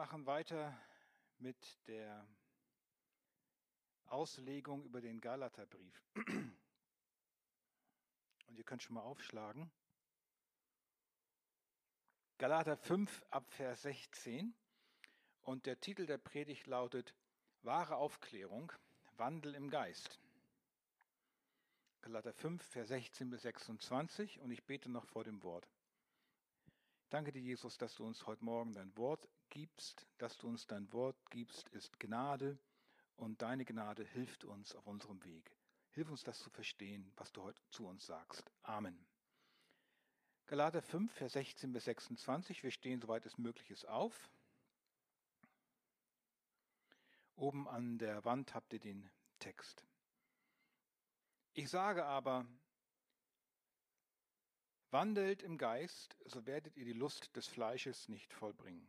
machen weiter mit der Auslegung über den Galaterbrief. Und ihr könnt schon mal aufschlagen. Galater 5 ab Vers 16. Und der Titel der Predigt lautet Wahre Aufklärung, Wandel im Geist. Galater 5, Vers 16 bis 26. Und ich bete noch vor dem Wort. Danke dir, Jesus, dass du uns heute Morgen dein Wort gibst. Dass du uns dein Wort gibst, ist Gnade. Und deine Gnade hilft uns auf unserem Weg. Hilf uns das zu verstehen, was du heute zu uns sagst. Amen. Galater 5, Vers 16 bis 26. Wir stehen, soweit es möglich ist, auf. Oben an der Wand habt ihr den Text. Ich sage aber, wandelt im Geist, so werdet ihr die Lust des Fleisches nicht vollbringen.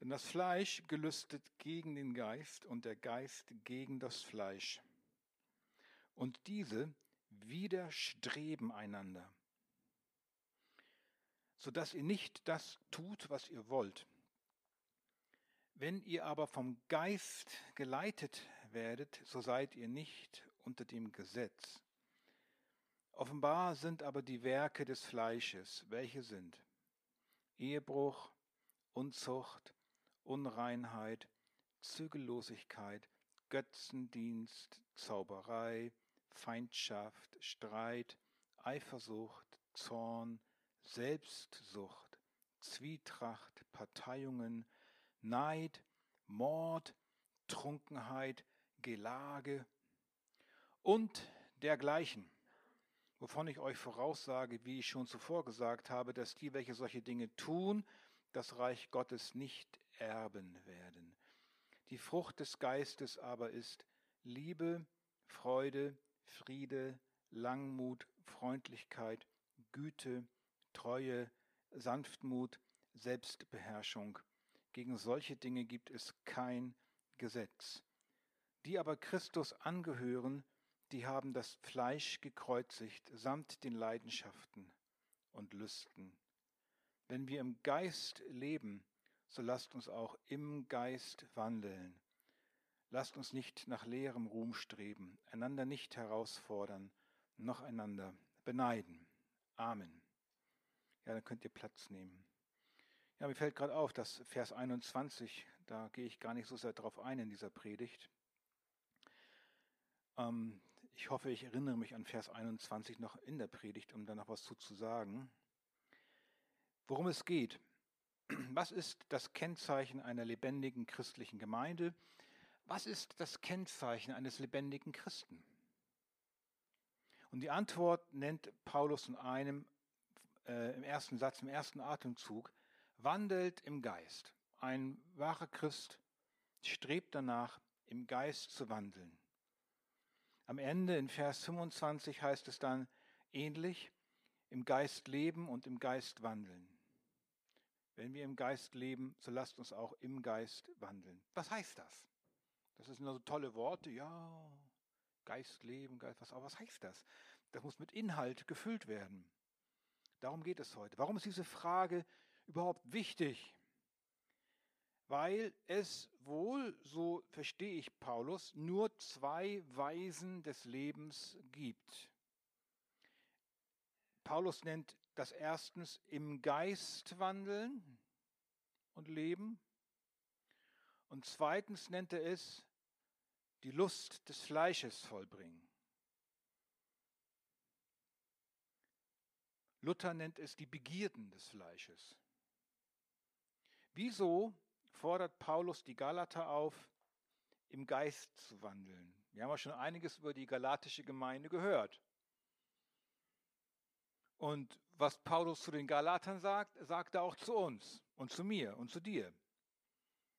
Denn das Fleisch gelüstet gegen den Geist und der Geist gegen das Fleisch und diese widerstreben einander, so dass ihr nicht das tut, was ihr wollt. Wenn ihr aber vom Geist geleitet werdet, so seid ihr nicht unter dem Gesetz. Offenbar sind aber die Werke des Fleisches, welche sind? Ehebruch, Unzucht, Unreinheit, Zügellosigkeit, Götzendienst, Zauberei, Feindschaft, Streit, Eifersucht, Zorn, Selbstsucht, Zwietracht, Parteiungen, Neid, Mord, Trunkenheit, Gelage und dergleichen, wovon ich euch voraussage, wie ich schon zuvor gesagt habe, dass die, welche solche Dinge tun, das Reich Gottes nicht erben werden. Die Frucht des Geistes aber ist Liebe, Freude, Friede, Langmut, Freundlichkeit, Güte, Treue, Sanftmut, Selbstbeherrschung. Gegen solche Dinge gibt es kein Gesetz. Die aber Christus angehören, die haben das Fleisch gekreuzigt samt den Leidenschaften und Lüsten. Wenn wir im Geist leben, so lasst uns auch im Geist wandeln. Lasst uns nicht nach leerem Ruhm streben, einander nicht herausfordern, noch einander beneiden. Amen. Ja, dann könnt ihr Platz nehmen. Ja, mir fällt gerade auf, dass Vers 21, da gehe ich gar nicht so sehr drauf ein in dieser Predigt. Ähm, ich hoffe, ich erinnere mich an Vers 21 noch in der Predigt, um da noch was zu, zu sagen. Worum es geht. Was ist das Kennzeichen einer lebendigen christlichen Gemeinde? was ist das Kennzeichen eines lebendigen Christen? Und die Antwort nennt Paulus in einem, äh, im ersten Satz, im ersten Atemzug, wandelt im Geist. Ein wahrer Christ strebt danach, im Geist zu wandeln. Am Ende in Vers 25 heißt es dann ähnlich, im Geist leben und im Geist wandeln. Wenn wir im Geist leben, so lasst uns auch im Geist wandeln. Was heißt das? Das sind nur so tolle Worte, ja, Geist, Leben, Geist, was, aber was heißt das? Das muss mit Inhalt gefüllt werden. Darum geht es heute. Warum ist diese Frage überhaupt wichtig? Weil es wohl, so verstehe ich Paulus, nur zwei Weisen des Lebens gibt. Paulus nennt das erstens im Geist wandeln und leben und zweitens nennt er es die Lust des Fleisches vollbringen. Luther nennt es die Begierden des Fleisches. Wieso fordert Paulus die Galater auf, im Geist zu wandeln? Wir haben ja schon einiges über die galatische Gemeinde gehört. Und was Paulus zu den Galatern sagt, sagt er auch zu uns und zu mir und zu dir.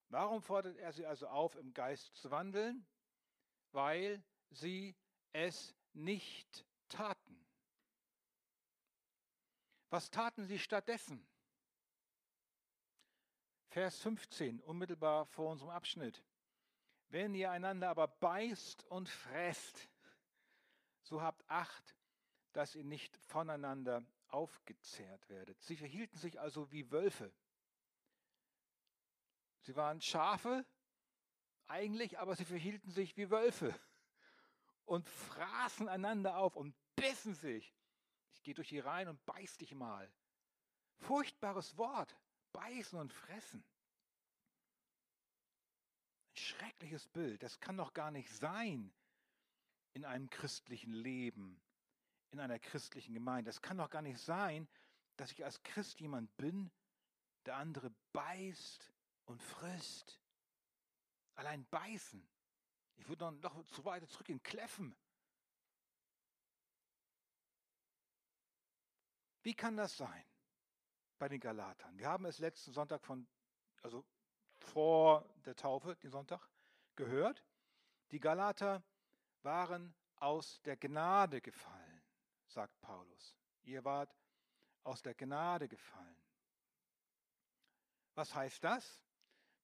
Warum fordert er sie also auf, im Geist zu wandeln? Weil sie es nicht taten. Was taten sie stattdessen? Vers 15, unmittelbar vor unserem Abschnitt. Wenn ihr einander aber beißt und fresst, so habt Acht, dass ihr nicht voneinander aufgezehrt werdet. Sie verhielten sich also wie Wölfe Sie waren Schafe eigentlich, aber sie verhielten sich wie Wölfe und fraßen einander auf und bissen sich. Ich gehe durch die Reihen und beiß dich mal. Furchtbares Wort. Beißen und fressen. Ein schreckliches Bild. Das kann doch gar nicht sein in einem christlichen Leben, in einer christlichen Gemeinde. Das kann doch gar nicht sein, dass ich als Christ jemand bin, der andere beißt und frisst. Allein beißen. Ich würde noch zu weit zurück in Kläffen. Wie kann das sein bei den Galatern? Wir haben es letzten Sonntag von, also vor der Taufe, den Sonntag, gehört. Die Galater waren aus der Gnade gefallen, sagt Paulus. Ihr wart aus der Gnade gefallen. Was heißt das?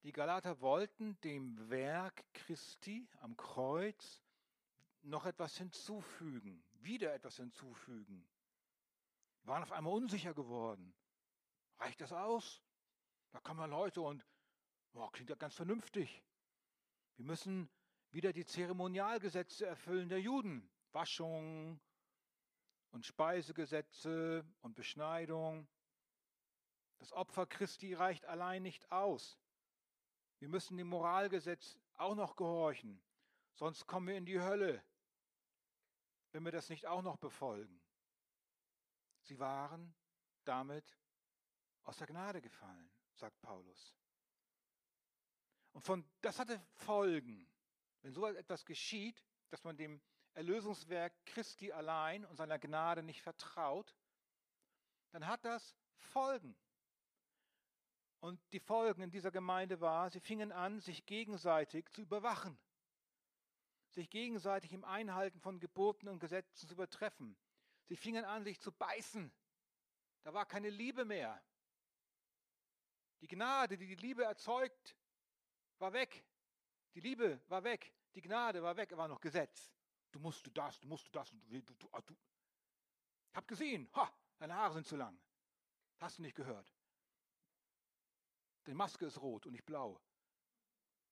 Die Galater wollten dem Werk Christi am Kreuz noch etwas hinzufügen, wieder etwas hinzufügen. Waren auf einmal unsicher geworden. Reicht das aus? Da kommen Leute und oh, klingt ja ganz vernünftig. Wir müssen wieder die Zeremonialgesetze erfüllen der Juden. Waschung und Speisegesetze und Beschneidung. Das Opfer Christi reicht allein nicht aus. Wir müssen dem Moralgesetz auch noch gehorchen, sonst kommen wir in die Hölle, wenn wir das nicht auch noch befolgen. Sie waren damit aus der Gnade gefallen, sagt Paulus. Und von das hatte Folgen. Wenn so etwas geschieht, dass man dem Erlösungswerk Christi allein und seiner Gnade nicht vertraut, dann hat das Folgen. Und die Folgen in dieser Gemeinde war, sie fingen an, sich gegenseitig zu überwachen, sich gegenseitig im Einhalten von Geboten und Gesetzen zu übertreffen. Sie fingen an, sich zu beißen. Da war keine Liebe mehr. Die Gnade, die die Liebe erzeugt, war weg. Die Liebe war weg. Die Gnade war weg. Er war noch Gesetz. Du musst du das, du musst du das. Du, du, du, du. Ich hab gesehen, ha, deine Haare sind zu lang. Hast du nicht gehört? Die Maske ist rot und nicht blau.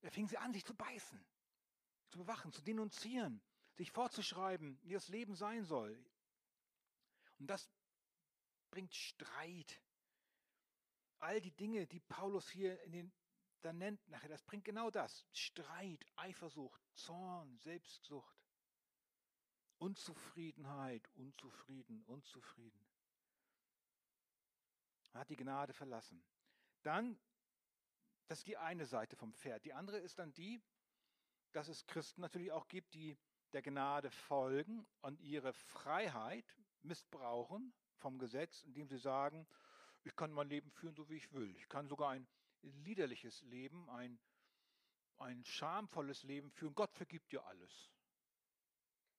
Er fing sie an, sich zu beißen, zu bewachen, zu denunzieren, sich vorzuschreiben, wie das Leben sein soll. Und das bringt Streit. All die Dinge, die Paulus hier in den, da nennt nachher, das bringt genau das. Streit, Eifersucht, Zorn, Selbstsucht, Unzufriedenheit, unzufrieden, unzufrieden. Er hat die Gnade verlassen. Dann das ist die eine Seite vom Pferd. Die andere ist dann die, dass es Christen natürlich auch gibt, die der Gnade folgen und ihre Freiheit missbrauchen vom Gesetz, indem sie sagen, ich kann mein Leben führen, so wie ich will. Ich kann sogar ein liederliches Leben, ein, ein schamvolles Leben führen. Gott vergibt dir alles.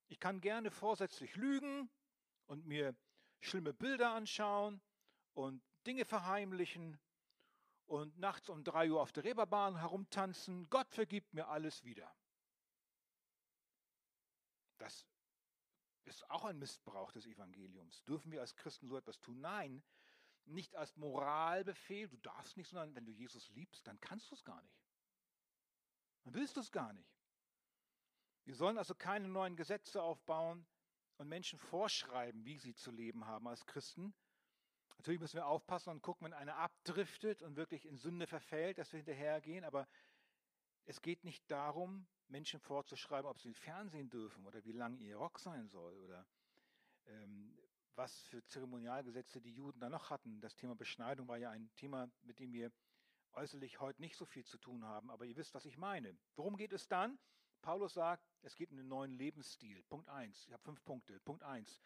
Ich kann gerne vorsätzlich lügen und mir schlimme Bilder anschauen und Dinge verheimlichen und nachts um drei Uhr auf der Reeperbahn herumtanzen. Gott vergibt mir alles wieder. Das ist auch ein Missbrauch des Evangeliums. Dürfen wir als Christen so etwas tun? Nein, nicht als Moralbefehl, du darfst nicht, sondern wenn du Jesus liebst, dann kannst du es gar nicht. Dann willst du es gar nicht. Wir sollen also keine neuen Gesetze aufbauen und Menschen vorschreiben, wie sie zu leben haben als Christen, Natürlich müssen wir aufpassen und gucken, wenn einer abdriftet und wirklich in Sünde verfällt, dass wir hinterhergehen. Aber es geht nicht darum, Menschen vorzuschreiben, ob sie Fernsehen dürfen oder wie lang ihr Rock sein soll oder ähm, was für Zeremonialgesetze die Juden da noch hatten. Das Thema Beschneidung war ja ein Thema, mit dem wir äußerlich heute nicht so viel zu tun haben. Aber ihr wisst, was ich meine. Worum geht es dann? Paulus sagt, es geht um den neuen Lebensstil. Punkt 1. Ich habe fünf Punkte. Punkt 1.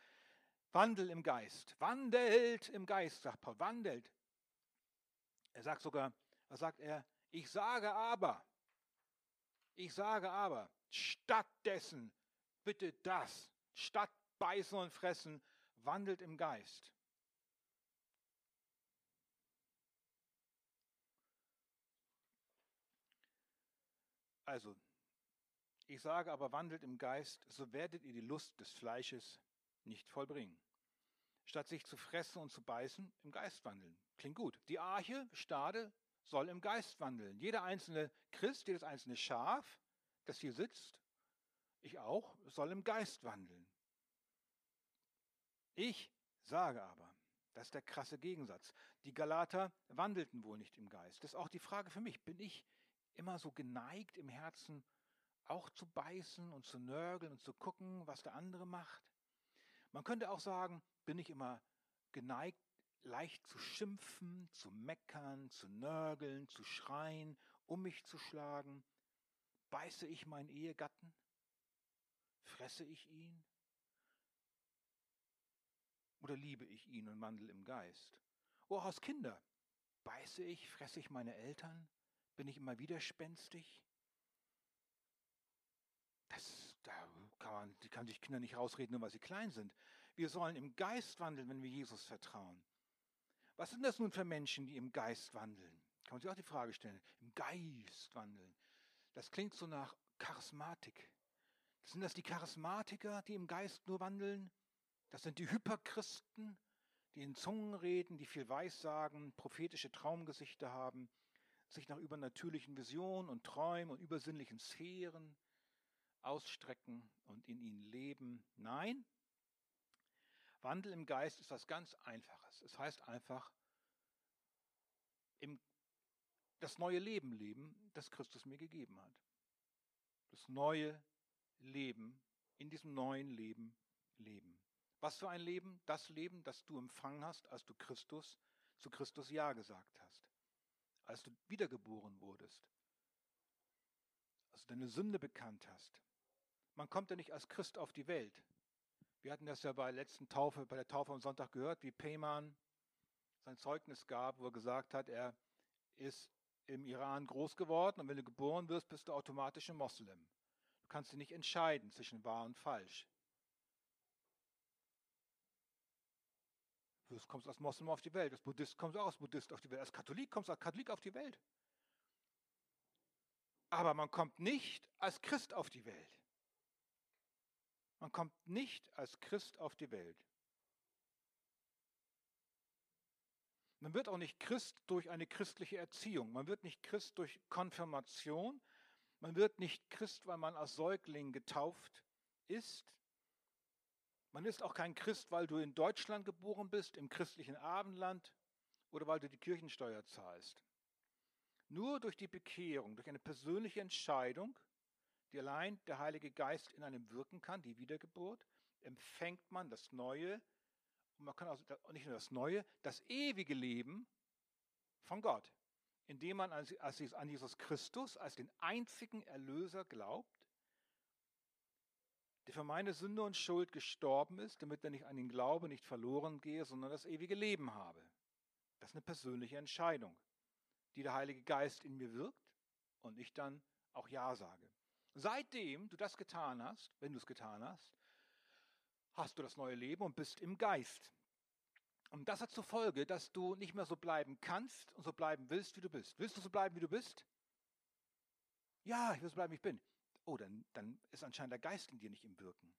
Wandel im Geist. Wandelt im Geist, sagt Paul. Wandelt. Er sagt sogar, was sagt er? Ich sage aber, ich sage aber, stattdessen bitte das, statt beißen und fressen, wandelt im Geist. Also, ich sage aber, wandelt im Geist, so werdet ihr die Lust des Fleisches nicht vollbringen. Statt sich zu fressen und zu beißen, im Geist wandeln. Klingt gut. Die Arche, Stade, soll im Geist wandeln. Jeder einzelne Christ, jedes einzelne Schaf, das hier sitzt, ich auch, soll im Geist wandeln. Ich sage aber, das ist der krasse Gegensatz. Die Galater wandelten wohl nicht im Geist. Das ist auch die Frage für mich. Bin ich immer so geneigt im Herzen auch zu beißen und zu nörgeln und zu gucken, was der andere macht? Man könnte auch sagen, bin ich immer geneigt, leicht zu schimpfen, zu meckern, zu nörgeln, zu schreien, um mich zu schlagen? Beiße ich meinen Ehegatten? Fresse ich ihn? Oder liebe ich ihn und wandle im Geist? Oh, als Kinder, beiße ich, fresse ich meine Eltern? Bin ich immer widerspenstig? Das, da kann man, die kann sich Kinder nicht rausreden, nur weil sie klein sind. Wir sollen im Geist wandeln, wenn wir Jesus vertrauen. Was sind das nun für Menschen, die im Geist wandeln? Kann man sich auch die Frage stellen. Im Geist wandeln. Das klingt so nach Charismatik. Sind das die Charismatiker, die im Geist nur wandeln? Das sind die Hyperchristen, die in Zungen reden, die viel Weissagen, prophetische Traumgesichter haben, sich nach übernatürlichen Visionen und Träumen und übersinnlichen Sphären ausstrecken und in ihnen leben. Nein, Wandel im Geist ist was ganz Einfaches. Es heißt einfach, im, das neue Leben leben, das Christus mir gegeben hat. Das neue Leben, in diesem neuen Leben leben. Was für ein Leben? Das Leben, das du empfangen hast, als du Christus zu Christus Ja gesagt hast. Als du wiedergeboren wurdest. Als du deine Sünde bekannt hast. Man kommt ja nicht als Christ auf die Welt. Wir hatten das ja bei der letzten Taufe, bei der Taufe am Sonntag gehört, wie Peyman sein Zeugnis gab, wo er gesagt hat, er ist im Iran groß geworden und wenn du geboren wirst, bist du automatisch ein Moslem. Du kannst dich nicht entscheiden zwischen wahr und falsch. Du kommst als Moslem auf die Welt, als Buddhist kommst du auch als Buddhist auf die Welt, als Katholik kommst du als Katholik auf die Welt. Aber man kommt nicht als Christ auf die Welt. Man kommt nicht als Christ auf die Welt. Man wird auch nicht Christ durch eine christliche Erziehung. Man wird nicht Christ durch Konfirmation. Man wird nicht Christ, weil man als Säugling getauft ist. Man ist auch kein Christ, weil du in Deutschland geboren bist, im christlichen Abendland oder weil du die Kirchensteuer zahlst. Nur durch die Bekehrung, durch eine persönliche Entscheidung die allein der Heilige Geist in einem wirken kann, die Wiedergeburt, empfängt man das Neue und man kann also nicht nur das Neue, das ewige Leben von Gott, indem man an Jesus Christus als den einzigen Erlöser glaubt, der für meine Sünde und Schuld gestorben ist, damit wenn ich an den Glaube nicht verloren gehe, sondern das ewige Leben habe. Das ist eine persönliche Entscheidung, die der Heilige Geist in mir wirkt und ich dann auch Ja sage. Seitdem du das getan hast, wenn du es getan hast, hast du das neue Leben und bist im Geist. Und das hat zur Folge, dass du nicht mehr so bleiben kannst und so bleiben willst, wie du bist. Willst du so bleiben, wie du bist? Ja, ich will so bleiben, wie ich bin. Oh, dann, dann ist anscheinend der Geist in dir nicht im Wirken.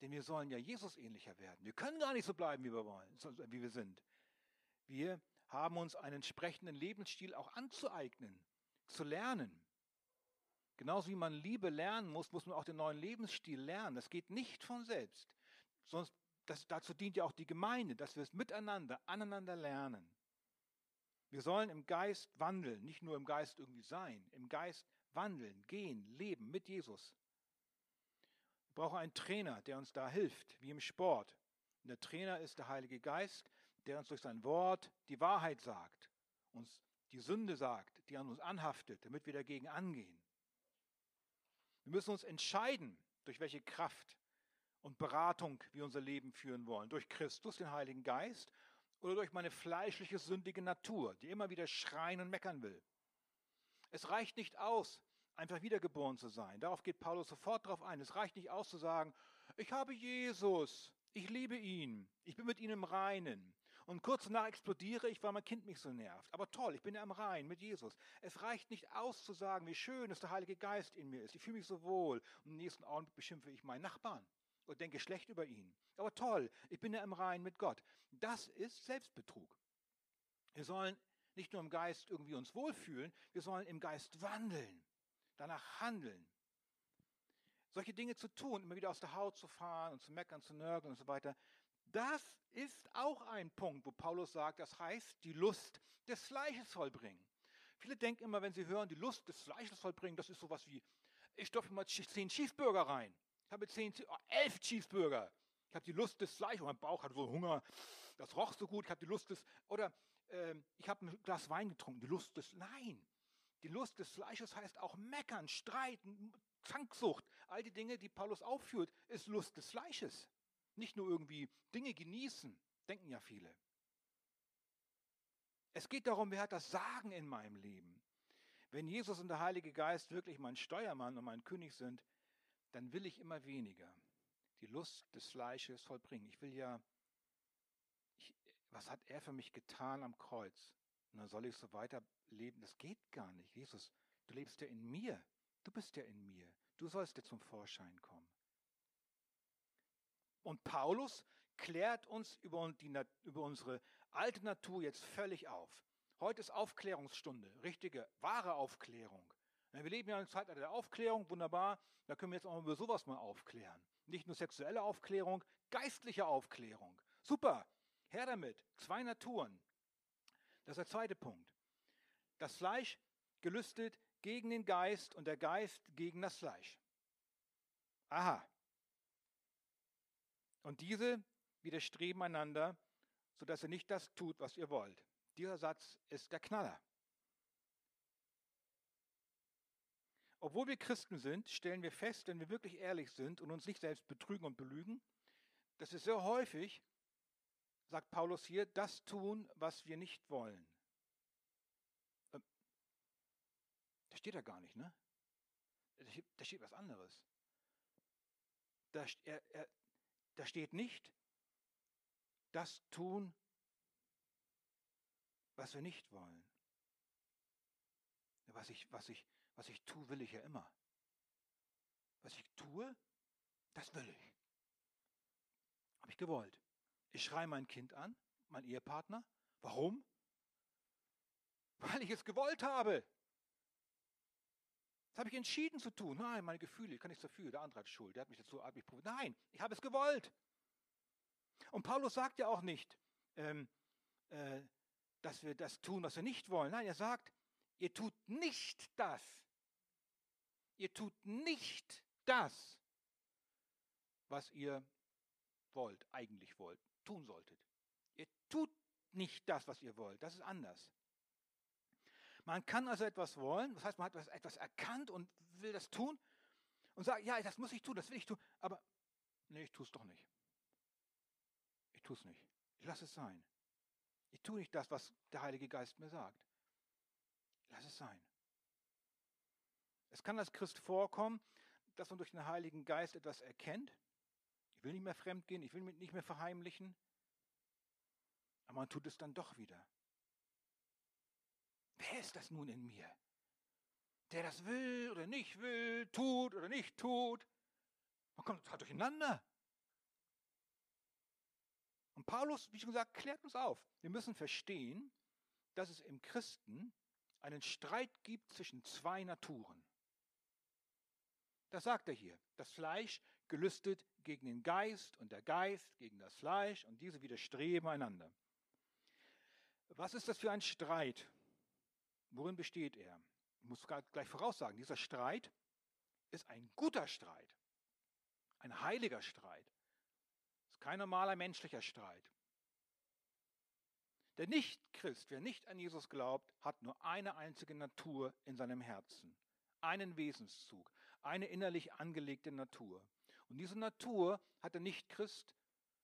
Denn wir sollen ja Jesus ähnlicher werden. Wir können gar nicht so bleiben, wie wir wollen, wie wir sind. Wir haben uns einen entsprechenden Lebensstil auch anzueignen, zu lernen. Genauso wie man Liebe lernen muss, muss man auch den neuen Lebensstil lernen. Das geht nicht von selbst. Sonst, das, dazu dient ja auch die Gemeinde, dass wir es miteinander, aneinander lernen. Wir sollen im Geist wandeln, nicht nur im Geist irgendwie sein, im Geist wandeln, gehen, leben mit Jesus. Wir brauchen einen Trainer, der uns da hilft, wie im Sport. Und der Trainer ist der Heilige Geist, der uns durch sein Wort die Wahrheit sagt, uns die Sünde sagt, die an uns anhaftet, damit wir dagegen angehen. Wir müssen uns entscheiden, durch welche Kraft und Beratung wir unser Leben führen wollen. Durch Christus, den Heiligen Geist, oder durch meine fleischliche, sündige Natur, die immer wieder schreien und meckern will. Es reicht nicht aus, einfach wiedergeboren zu sein. Darauf geht Paulus sofort darauf ein. Es reicht nicht aus zu sagen, ich habe Jesus, ich liebe ihn, ich bin mit ihm im Reinen. Und kurz danach explodiere ich, weil mein Kind mich so nervt. Aber toll, ich bin ja am Rhein mit Jesus. Es reicht nicht aus zu sagen, wie schön, dass der Heilige Geist in mir ist. Ich fühle mich so wohl. Und im nächsten Augenblick beschimpfe ich meinen Nachbarn und denke schlecht über ihn. Aber toll, ich bin ja im Rhein mit Gott. Das ist Selbstbetrug. Wir sollen nicht nur im Geist irgendwie uns wohlfühlen, wir sollen im Geist wandeln, danach handeln. Solche Dinge zu tun, immer wieder aus der Haut zu fahren und zu meckern, zu nörgeln und so weiter, das ist auch ein Punkt, wo Paulus sagt, das heißt, die Lust des Fleisches vollbringen. Viele denken immer, wenn sie hören, die Lust des Fleisches vollbringen, das ist sowas wie, ich stopfe mal zehn Cheeseburger rein. Ich habe zehn, oh, elf Cheeseburger. Ich habe die Lust des Fleisches, mein Bauch hat so Hunger, das roch so gut, ich habe die Lust des, oder äh, ich habe ein Glas Wein getrunken, die Lust des, nein. Die Lust des Fleisches heißt auch meckern, streiten, Zanksucht. All die Dinge, die Paulus aufführt, ist Lust des Fleisches. Nicht nur irgendwie Dinge genießen, denken ja viele. Es geht darum, wer hat das Sagen in meinem Leben. Wenn Jesus und der Heilige Geist wirklich mein Steuermann und mein König sind, dann will ich immer weniger die Lust des Fleisches vollbringen. Ich will ja, ich, was hat er für mich getan am Kreuz? Und dann soll ich so weiterleben. Das geht gar nicht. Jesus, du lebst ja in mir. Du bist ja in mir. Du sollst dir zum Vorschein kommen. Und Paulus klärt uns über, die, über unsere alte Natur jetzt völlig auf. Heute ist Aufklärungsstunde, richtige, wahre Aufklärung. Wir leben ja in einer Zeit der Aufklärung, wunderbar. Da können wir jetzt auch über sowas mal aufklären. Nicht nur sexuelle Aufklärung, geistliche Aufklärung. Super, her damit. Zwei Naturen. Das ist der zweite Punkt. Das Fleisch gelüstet gegen den Geist und der Geist gegen das Fleisch. Aha. Und diese widerstreben einander, sodass ihr nicht das tut, was ihr wollt. Dieser Satz ist der Knaller. Obwohl wir Christen sind, stellen wir fest, wenn wir wirklich ehrlich sind und uns nicht selbst betrügen und belügen, dass wir sehr häufig, sagt Paulus hier, das tun, was wir nicht wollen. Ähm, da steht er gar nicht, ne? Da steht was anderes. Da, er, er, da steht nicht, das tun, was wir nicht wollen. Was ich, was ich, was ich tue, will ich ja immer. Was ich tue, das will ich. Habe ich gewollt. Ich schreie mein Kind an, mein Ehepartner. Warum? Weil ich es gewollt habe. Das habe ich entschieden zu tun. Nein, meine Gefühle, ich kann nichts dafür. Der andere hat Schuld, der hat mich dazu hat probiert. Nein, ich habe es gewollt. Und Paulus sagt ja auch nicht, ähm, äh, dass wir das tun, was wir nicht wollen. Nein, er sagt, ihr tut nicht das. Ihr tut nicht das, was ihr wollt, eigentlich wollt, tun solltet. Ihr tut nicht das, was ihr wollt. Das ist anders. Man kann also etwas wollen, das heißt, man hat etwas erkannt und will das tun und sagt, ja, das muss ich tun, das will ich tun, aber nee, ich tue es doch nicht. Ich tue es nicht. Ich lasse es sein. Ich tue nicht das, was der Heilige Geist mir sagt. Lass es sein. Es kann als Christ vorkommen, dass man durch den Heiligen Geist etwas erkennt. Ich will nicht mehr fremd gehen, ich will mich nicht mehr verheimlichen. Aber man tut es dann doch wieder. Wer ist das nun in mir? Der das will oder nicht will, tut oder nicht tut. Man kommt total durcheinander. Und Paulus, wie schon gesagt, klärt uns auf. Wir müssen verstehen, dass es im Christen einen Streit gibt zwischen zwei Naturen. Das sagt er hier. Das Fleisch gelüstet gegen den Geist und der Geist gegen das Fleisch und diese widerstreben einander. Was ist das für ein Streit? Worin besteht er? Ich muss gleich voraussagen, dieser Streit ist ein guter Streit, ein heiliger Streit. Es ist kein normaler menschlicher Streit. Der Nicht-Christ, wer nicht an Jesus glaubt, hat nur eine einzige Natur in seinem Herzen, einen Wesenszug, eine innerlich angelegte Natur. Und diese Natur hat der Nicht-Christ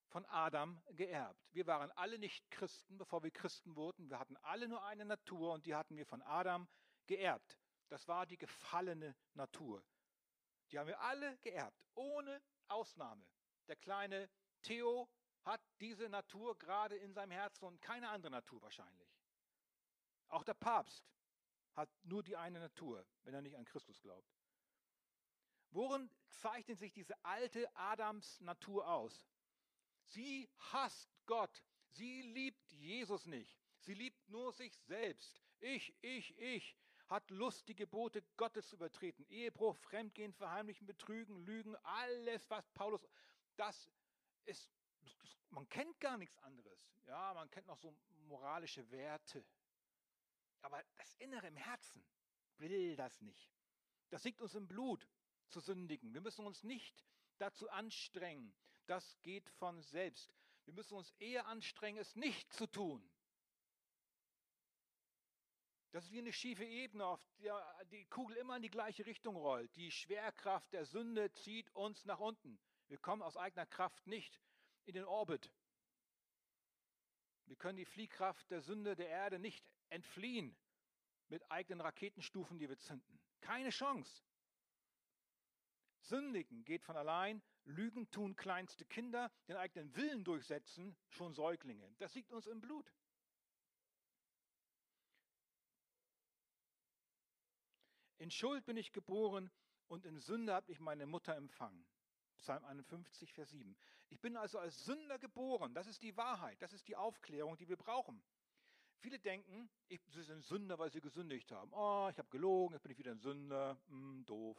von Adam geerbt. Wir waren alle nicht Christen, bevor wir Christen wurden. Wir hatten alle nur eine Natur und die hatten wir von Adam geerbt. Das war die gefallene Natur. Die haben wir alle geerbt, ohne Ausnahme. Der kleine Theo hat diese Natur gerade in seinem Herzen und keine andere Natur wahrscheinlich. Auch der Papst hat nur die eine Natur, wenn er nicht an Christus glaubt. Worin zeichnet sich diese alte Adams Natur aus? Sie hasst Gott. Sie liebt Jesus nicht. Sie liebt nur sich selbst. Ich, ich, ich. Hat Lust, die Gebote Gottes zu übertreten. Ehebruch, Fremdgehen, Verheimlichen, Betrügen, Lügen, alles, was Paulus, das ist, man kennt gar nichts anderes. Ja, man kennt noch so moralische Werte. Aber das Innere im Herzen will das nicht. Das liegt uns im Blut zu sündigen. Wir müssen uns nicht dazu anstrengen. Das geht von selbst. Wir müssen uns eher anstrengen, es nicht zu tun. Das ist wie eine schiefe Ebene, auf der die Kugel immer in die gleiche Richtung rollt. Die Schwerkraft der Sünde zieht uns nach unten. Wir kommen aus eigener Kraft nicht in den Orbit. Wir können die Fliehkraft der Sünde der Erde nicht entfliehen mit eigenen Raketenstufen, die wir zünden. Keine Chance. Sündigen geht von allein, Lügen tun kleinste Kinder, den eigenen Willen durchsetzen schon Säuglinge. Das liegt uns im Blut. In Schuld bin ich geboren und in Sünde habe ich meine Mutter empfangen. Psalm 51, Vers 7. Ich bin also als Sünder geboren. Das ist die Wahrheit. Das ist die Aufklärung, die wir brauchen. Viele denken, ich, sie sind Sünder, weil sie gesündigt haben. Oh, ich habe gelogen, jetzt bin ich wieder ein Sünder. Hm, doof.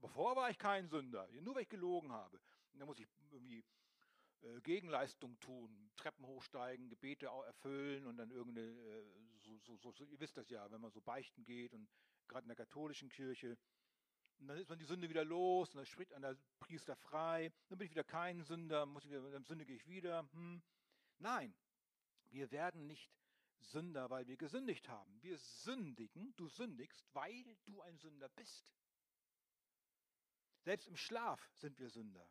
Aber vorher war ich kein Sünder, nur weil ich gelogen habe. Und dann muss ich irgendwie äh, Gegenleistung tun, Treppen hochsteigen, Gebete erfüllen und dann irgendeine, äh, so, so, so, ihr wisst das ja, wenn man so beichten geht und gerade in der katholischen Kirche, und dann ist man die Sünde wieder los und dann spricht der Priester frei, dann bin ich wieder kein Sünder, muss ich wieder, dann sündige ich wieder. Hm. Nein, wir werden nicht Sünder, weil wir gesündigt haben. Wir sündigen, du sündigst, weil du ein Sünder bist. Selbst im Schlaf sind wir Sünder.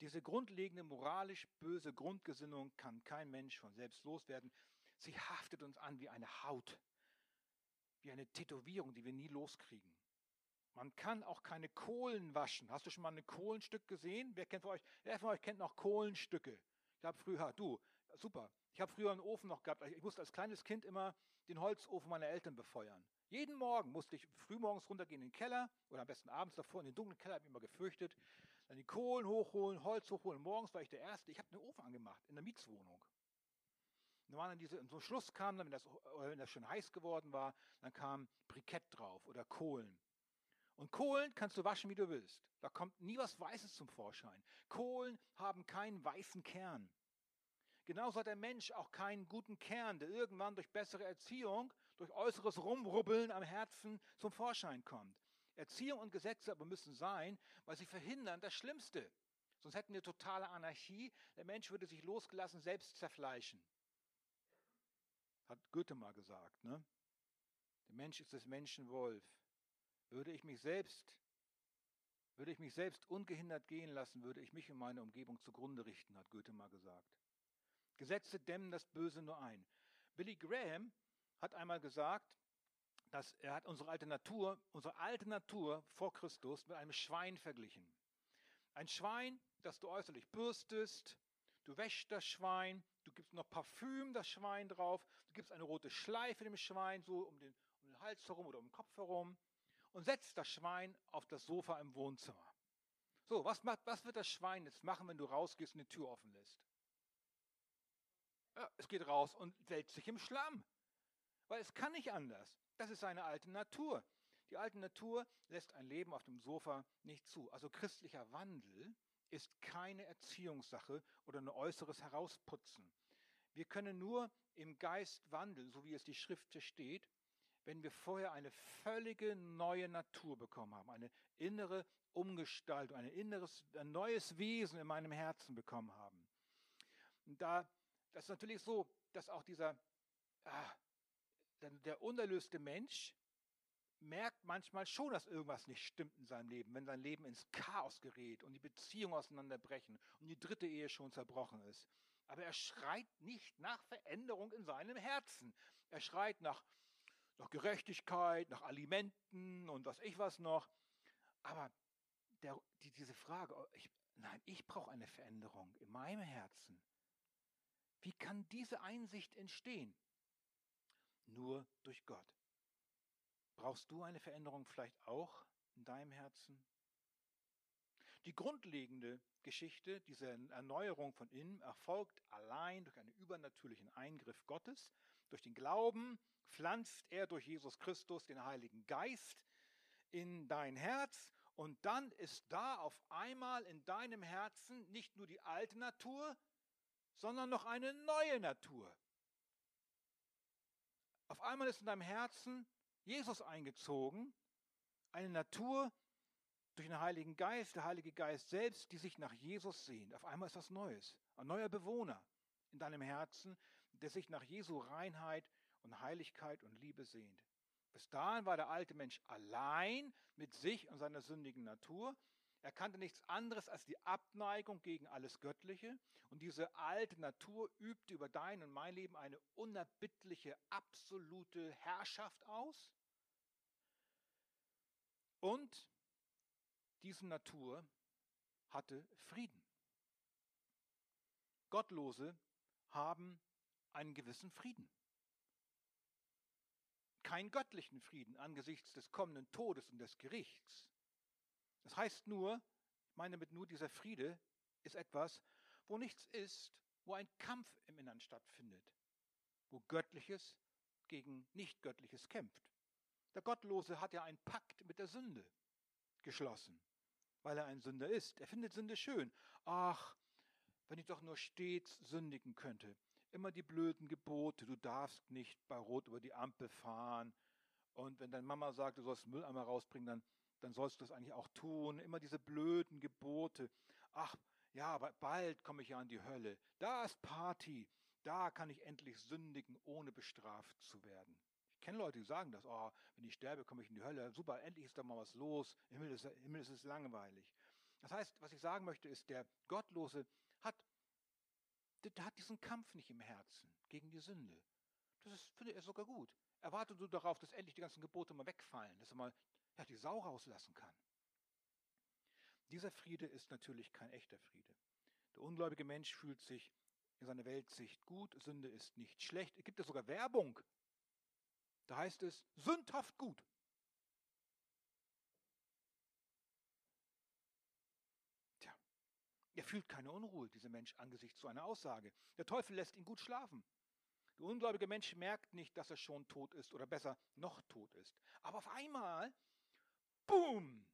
Diese grundlegende moralisch böse Grundgesinnung kann kein Mensch von selbst loswerden. Sie haftet uns an wie eine Haut, wie eine Tätowierung, die wir nie loskriegen. Man kann auch keine Kohlen waschen. Hast du schon mal ein Kohlenstück gesehen? Wer kennt von euch? Wer von euch kennt noch Kohlenstücke? Ich habe früher, du, super. Ich habe früher einen Ofen noch gehabt. Ich musste als kleines Kind immer den Holzofen meiner Eltern befeuern. Jeden Morgen musste ich frühmorgens runtergehen in den Keller oder am besten abends davor in den dunklen Keller, habe ich immer gefürchtet. Dann die Kohlen hochholen, Holz hochholen. Morgens war ich der Erste. Ich habe den Ofen angemacht in der Mietswohnung. Und waren dann diese, zum Schluss kam dann, wenn das, wenn das schon heiß geworden war, dann kam Brikett drauf oder Kohlen. Und Kohlen kannst du waschen, wie du willst. Da kommt nie was Weißes zum Vorschein. Kohlen haben keinen weißen Kern. Genauso hat der Mensch auch keinen guten Kern, der irgendwann durch bessere Erziehung, durch äußeres Rumrubbeln am Herzen zum Vorschein kommt. Erziehung und Gesetze aber müssen sein, weil sie verhindern das Schlimmste. Sonst hätten wir totale Anarchie. Der Mensch würde sich losgelassen selbst zerfleischen. Hat Goethe mal gesagt. Ne? Der Mensch ist des Menschen Wolf. Würde ich mich selbst, würde ich mich selbst ungehindert gehen lassen, würde ich mich und meine Umgebung zugrunde richten, hat Goethe mal gesagt. Gesetze dämmen das Böse nur ein. Billy Graham hat einmal gesagt, dass er hat unsere alte Natur, unsere alte Natur vor Christus mit einem Schwein verglichen. Ein Schwein, das du äußerlich bürstest, du wäschst das Schwein, du gibst noch Parfüm das Schwein drauf, du gibst eine rote Schleife dem Schwein so um den, um den Hals herum oder um den Kopf herum und setzt das Schwein auf das Sofa im Wohnzimmer. So, was, macht, was wird das Schwein jetzt machen, wenn du rausgehst und die Tür offen lässt? Es geht raus und wälzt sich im Schlamm. Weil es kann nicht anders. Das ist seine alte Natur. Die alte Natur lässt ein Leben auf dem Sofa nicht zu. Also christlicher Wandel ist keine Erziehungssache oder ein äußeres Herausputzen. Wir können nur im Geist wandeln, so wie es die Schrift versteht, wenn wir vorher eine völlige neue Natur bekommen haben, eine innere Umgestaltung, ein inneres, ein neues Wesen in meinem Herzen bekommen haben. Und da das ist natürlich so, dass auch dieser, ah, der unerlöste Mensch merkt manchmal schon, dass irgendwas nicht stimmt in seinem Leben, wenn sein Leben ins Chaos gerät und die Beziehungen auseinanderbrechen und die dritte Ehe schon zerbrochen ist. Aber er schreit nicht nach Veränderung in seinem Herzen. Er schreit nach, nach Gerechtigkeit, nach Alimenten und was ich was noch. Aber der, die, diese Frage, oh, ich, nein, ich brauche eine Veränderung in meinem Herzen. Wie kann diese Einsicht entstehen? Nur durch Gott. Brauchst du eine Veränderung vielleicht auch in deinem Herzen? Die grundlegende Geschichte dieser Erneuerung von innen erfolgt allein durch einen übernatürlichen Eingriff Gottes. Durch den Glauben pflanzt er durch Jesus Christus den Heiligen Geist in dein Herz und dann ist da auf einmal in deinem Herzen nicht nur die alte Natur, sondern noch eine neue Natur. Auf einmal ist in deinem Herzen Jesus eingezogen, eine Natur durch den Heiligen Geist, der Heilige Geist selbst, die sich nach Jesus sehnt. Auf einmal ist was Neues, ein neuer Bewohner in deinem Herzen, der sich nach Jesu Reinheit und Heiligkeit und Liebe sehnt. Bis dahin war der alte Mensch allein mit sich und seiner sündigen Natur. Er kannte nichts anderes als die Abneigung gegen alles Göttliche. Und diese alte Natur übte über dein und mein Leben eine unerbittliche, absolute Herrschaft aus. Und diese Natur hatte Frieden. Gottlose haben einen gewissen Frieden keinen göttlichen Frieden angesichts des kommenden Todes und des Gerichts. Das heißt nur, ich meine damit nur, dieser Friede ist etwas, wo nichts ist, wo ein Kampf im Innern stattfindet, wo Göttliches gegen Nichtgöttliches kämpft. Der Gottlose hat ja einen Pakt mit der Sünde geschlossen, weil er ein Sünder ist. Er findet Sünde schön. Ach, wenn ich doch nur stets sündigen könnte immer die blöden Gebote, du darfst nicht bei Rot über die Ampel fahren. Und wenn deine Mama sagt, du sollst Mülleimer rausbringen, dann, dann sollst du das eigentlich auch tun. Immer diese blöden Gebote. Ach, ja, aber bald komme ich ja an die Hölle. Da ist Party. Da kann ich endlich sündigen, ohne bestraft zu werden. Ich kenne Leute, die sagen das. Oh, wenn ich sterbe, komme ich in die Hölle. Super, endlich ist da mal was los. Im Himmel ist, im Himmel ist es langweilig. Das heißt, was ich sagen möchte, ist, der Gottlose hat der hat diesen Kampf nicht im Herzen gegen die Sünde. Das ist, finde er sogar gut. Erwartet du darauf, dass endlich die ganzen Gebote mal wegfallen, dass er mal ja, die Sau rauslassen kann. Dieser Friede ist natürlich kein echter Friede. Der ungläubige Mensch fühlt sich in seiner Weltsicht gut, Sünde ist nicht schlecht. Es gibt ja sogar Werbung. Da heißt es, sündhaft gut. Er fühlt keine Unruhe, dieser Mensch, angesichts so einer Aussage. Der Teufel lässt ihn gut schlafen. Der ungläubige Mensch merkt nicht, dass er schon tot ist oder besser noch tot ist. Aber auf einmal, boom,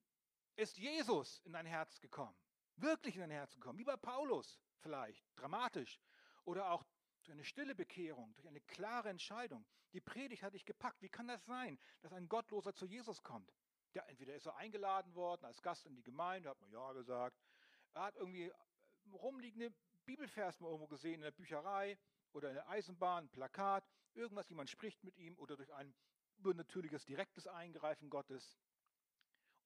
ist Jesus in dein Herz gekommen. Wirklich in dein Herz gekommen. Wie bei Paulus vielleicht, dramatisch. Oder auch durch eine stille Bekehrung, durch eine klare Entscheidung. Die Predigt hat dich gepackt. Wie kann das sein, dass ein Gottloser zu Jesus kommt? Ja, entweder ist er eingeladen worden als Gast in die Gemeinde, hat man ja gesagt. Er hat irgendwie rumliegende Bibelvers mal irgendwo gesehen in der Bücherei oder in der Eisenbahn, ein Plakat, irgendwas, jemand spricht mit ihm oder durch ein übernatürliches, direktes Eingreifen Gottes.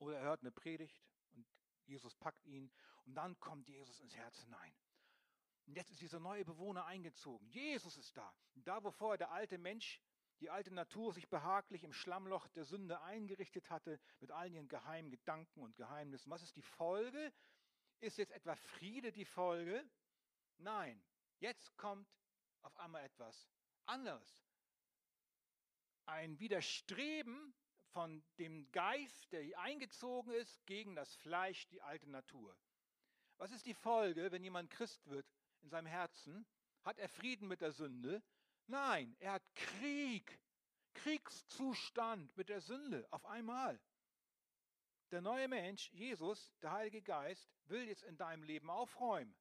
Oder er hört eine Predigt und Jesus packt ihn und dann kommt Jesus ins Herz hinein. Und jetzt ist dieser neue Bewohner eingezogen. Jesus ist da. Und da, wo vorher der alte Mensch, die alte Natur sich behaglich im Schlammloch der Sünde eingerichtet hatte, mit all ihren geheimen Gedanken und Geheimnissen. Was ist die Folge? Ist jetzt etwa Friede die Folge? Nein, jetzt kommt auf einmal etwas anderes. Ein Widerstreben von dem Geist, der eingezogen ist, gegen das Fleisch, die alte Natur. Was ist die Folge, wenn jemand Christ wird in seinem Herzen? Hat er Frieden mit der Sünde? Nein, er hat Krieg, Kriegszustand mit der Sünde auf einmal. Der neue Mensch, Jesus, der Heilige Geist, will jetzt in deinem Leben aufräumen,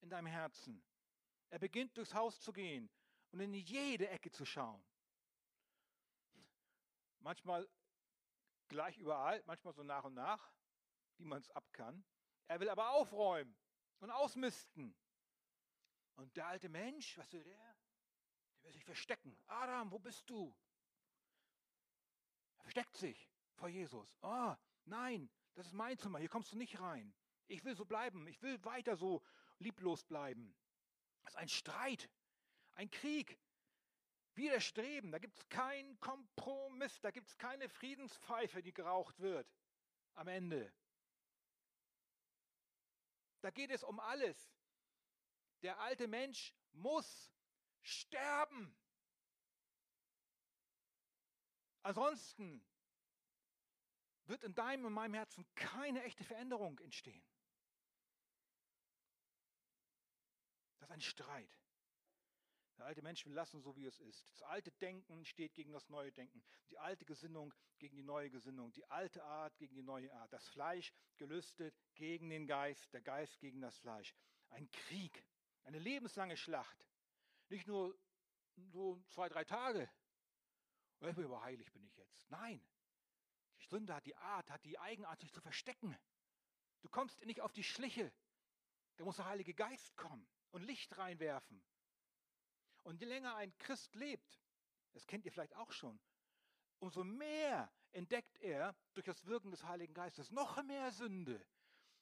in deinem Herzen. Er beginnt durchs Haus zu gehen und in jede Ecke zu schauen. Manchmal gleich überall, manchmal so nach und nach, wie man es ab kann. Er will aber aufräumen und ausmisten. Und der alte Mensch, was will der? Der will sich verstecken. Adam, wo bist du? Er versteckt sich vor Jesus. Oh, Nein, das ist mein Zimmer, hier kommst du nicht rein. Ich will so bleiben, ich will weiter so lieblos bleiben. Das ist ein Streit, ein Krieg, widerstreben. Da gibt es keinen Kompromiss, da gibt es keine Friedenspfeife, die geraucht wird am Ende. Da geht es um alles. Der alte Mensch muss sterben. Ansonsten wird in deinem und meinem Herzen keine echte Veränderung entstehen. Das ist ein Streit. Der alte Mensch will lassen, so wie es ist. Das alte Denken steht gegen das neue Denken. Die alte Gesinnung gegen die neue Gesinnung. Die alte Art gegen die neue Art. Das Fleisch gelüstet gegen den Geist. Der Geist gegen das Fleisch. Ein Krieg. Eine lebenslange Schlacht. Nicht nur so zwei, drei Tage. Aber heilig bin ich jetzt. Nein. Die Stunde hat die Art, hat die Eigenart, sich zu verstecken. Du kommst nicht auf die Schliche. Da muss der Heilige Geist kommen und Licht reinwerfen. Und je länger ein Christ lebt, das kennt ihr vielleicht auch schon, umso mehr entdeckt er durch das Wirken des Heiligen Geistes noch mehr Sünde.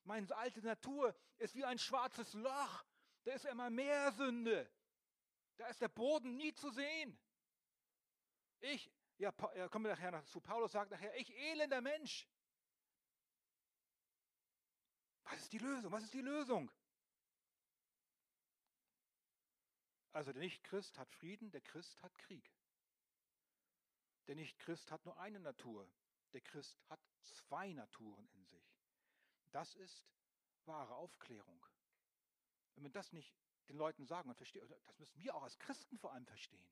Meine alte Natur ist wie ein schwarzes Loch. Da ist immer mehr Sünde. Da ist der Boden nie zu sehen. Ich, ja, kommen wir nachher noch zu. Paulus sagt nachher, ich elender Mensch. Was ist die Lösung? Was ist die Lösung? Also der Nicht-Christ hat Frieden, der Christ hat Krieg. Der Nicht-Christ hat nur eine Natur, der Christ hat zwei Naturen in sich. Das ist wahre Aufklärung. Wenn wir das nicht den Leuten sagen und verstehen, das müssen wir auch als Christen vor allem verstehen.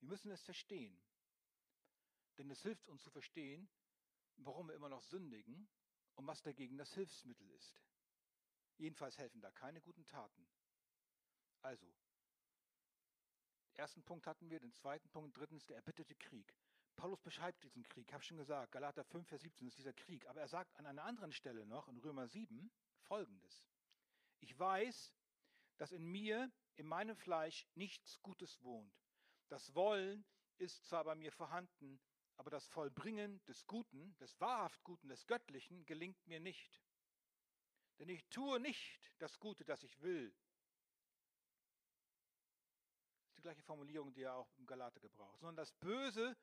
Wir müssen es verstehen. Denn es hilft uns zu verstehen, warum wir immer noch sündigen und was dagegen das Hilfsmittel ist. Jedenfalls helfen da keine guten Taten. Also, ersten Punkt hatten wir, den zweiten Punkt, drittens der erbitterte Krieg. Paulus beschreibt diesen Krieg, ich habe schon gesagt, Galater 5, Vers 17 ist dieser Krieg. Aber er sagt an einer anderen Stelle noch, in Römer 7, folgendes. Ich weiß, dass in mir, in meinem Fleisch, nichts Gutes wohnt. Das Wollen ist zwar bei mir vorhanden, aber das Vollbringen des Guten, des wahrhaft Guten, des Göttlichen gelingt mir nicht. Denn ich tue nicht das Gute, das ich will, die gleiche Formulierung, die er auch im Galater gebraucht. Sondern das Böse,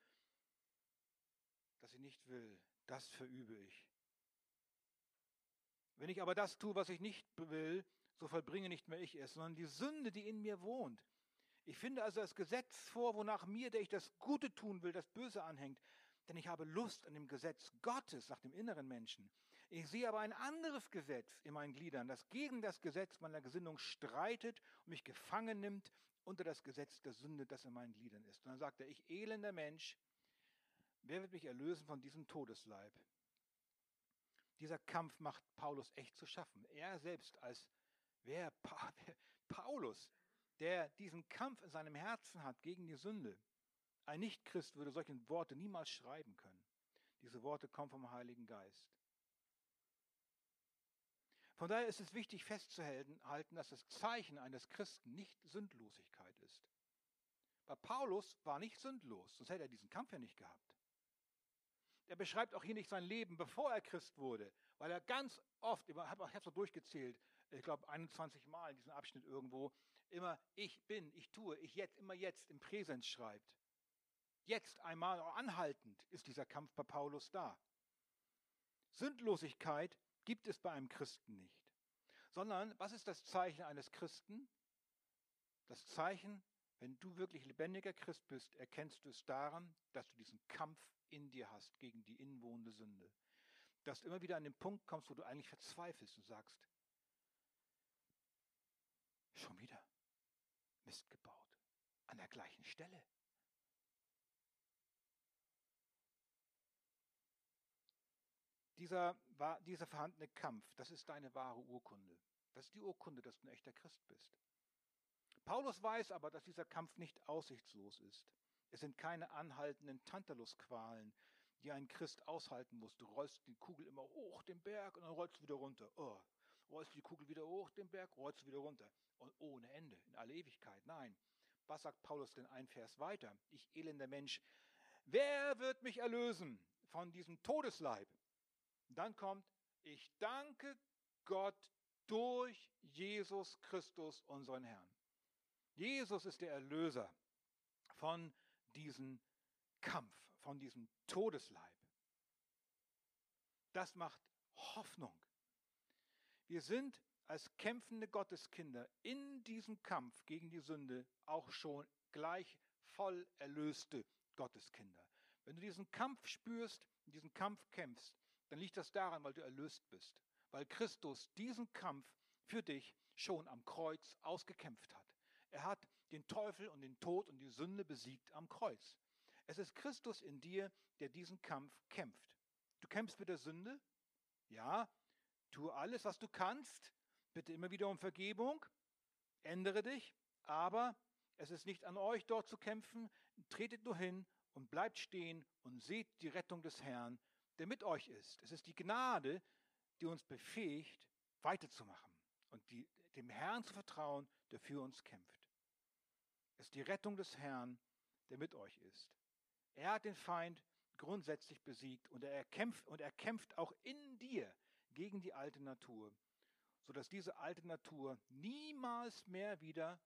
das ich nicht will, das verübe ich. Wenn ich aber das tue, was ich nicht will, so vollbringe nicht mehr ich es, sondern die Sünde, die in mir wohnt. Ich finde also das Gesetz vor, wonach mir, der ich das Gute tun will, das Böse anhängt. Denn ich habe Lust an dem Gesetz Gottes, nach dem inneren Menschen. Ich sehe aber ein anderes Gesetz in meinen Gliedern, das gegen das Gesetz meiner Gesinnung streitet und mich gefangen nimmt unter das Gesetz der Sünde, das in meinen Gliedern ist. Und dann sagt er, ich elender Mensch, wer wird mich erlösen von diesem Todesleib? Dieser Kampf macht Paulus echt zu schaffen. Er selbst als wer, Paulus, der diesen Kampf in seinem Herzen hat gegen die Sünde. Ein Nichtchrist würde solche Worte niemals schreiben können. Diese Worte kommen vom Heiligen Geist. Von daher ist es wichtig festzuhalten, dass das Zeichen eines Christen nicht Sündlosigkeit Paulus war nicht sündlos, sonst hätte er diesen Kampf ja nicht gehabt. Er beschreibt auch hier nicht sein Leben, bevor er Christ wurde, weil er ganz oft, ich habe es so durchgezählt, ich glaube 21 Mal in diesem Abschnitt irgendwo, immer ich bin, ich tue, ich jetzt, immer jetzt im Präsens schreibt. Jetzt einmal anhaltend ist dieser Kampf bei Paulus da. Sündlosigkeit gibt es bei einem Christen nicht. Sondern was ist das Zeichen eines Christen? Das Zeichen, wenn du wirklich lebendiger Christ bist, erkennst du es daran, dass du diesen Kampf in dir hast gegen die inwohnende Sünde. Dass du immer wieder an den Punkt kommst, wo du eigentlich verzweifelst und sagst, schon wieder Mist gebaut, an der gleichen Stelle. Dieser, dieser vorhandene Kampf, das ist deine wahre Urkunde. Das ist die Urkunde, dass du ein echter Christ bist. Paulus weiß aber, dass dieser Kampf nicht aussichtslos ist. Es sind keine anhaltenden Tantalusqualen, die ein Christ aushalten muss. Du rollst die Kugel immer hoch den Berg und dann rollst du wieder runter. Oh, rollst die Kugel wieder hoch den Berg, rollst du wieder runter. Und ohne Ende, in alle Ewigkeit. Nein. Was sagt Paulus denn ein Vers weiter? Ich elender Mensch, wer wird mich erlösen von diesem Todesleib? dann kommt, ich danke Gott durch Jesus Christus, unseren Herrn. Jesus ist der Erlöser von diesem Kampf, von diesem Todesleib. Das macht Hoffnung. Wir sind als kämpfende Gotteskinder in diesem Kampf gegen die Sünde auch schon gleich voll erlöste Gotteskinder. Wenn du diesen Kampf spürst, diesen Kampf kämpfst, dann liegt das daran, weil du erlöst bist, weil Christus diesen Kampf für dich schon am Kreuz ausgekämpft hat. Er hat den Teufel und den Tod und die Sünde besiegt am Kreuz. Es ist Christus in dir, der diesen Kampf kämpft. Du kämpfst mit der Sünde? Ja. Tue alles, was du kannst. Bitte immer wieder um Vergebung. Ändere dich. Aber es ist nicht an euch dort zu kämpfen. Tretet nur hin und bleibt stehen und seht die Rettung des Herrn, der mit euch ist. Es ist die Gnade, die uns befähigt, weiterzumachen und die, dem Herrn zu vertrauen, der für uns kämpft. Ist die Rettung des Herrn, der mit euch ist. Er hat den Feind grundsätzlich besiegt und er kämpft und er kämpft auch in dir gegen die alte Natur, sodass diese alte Natur niemals mehr wieder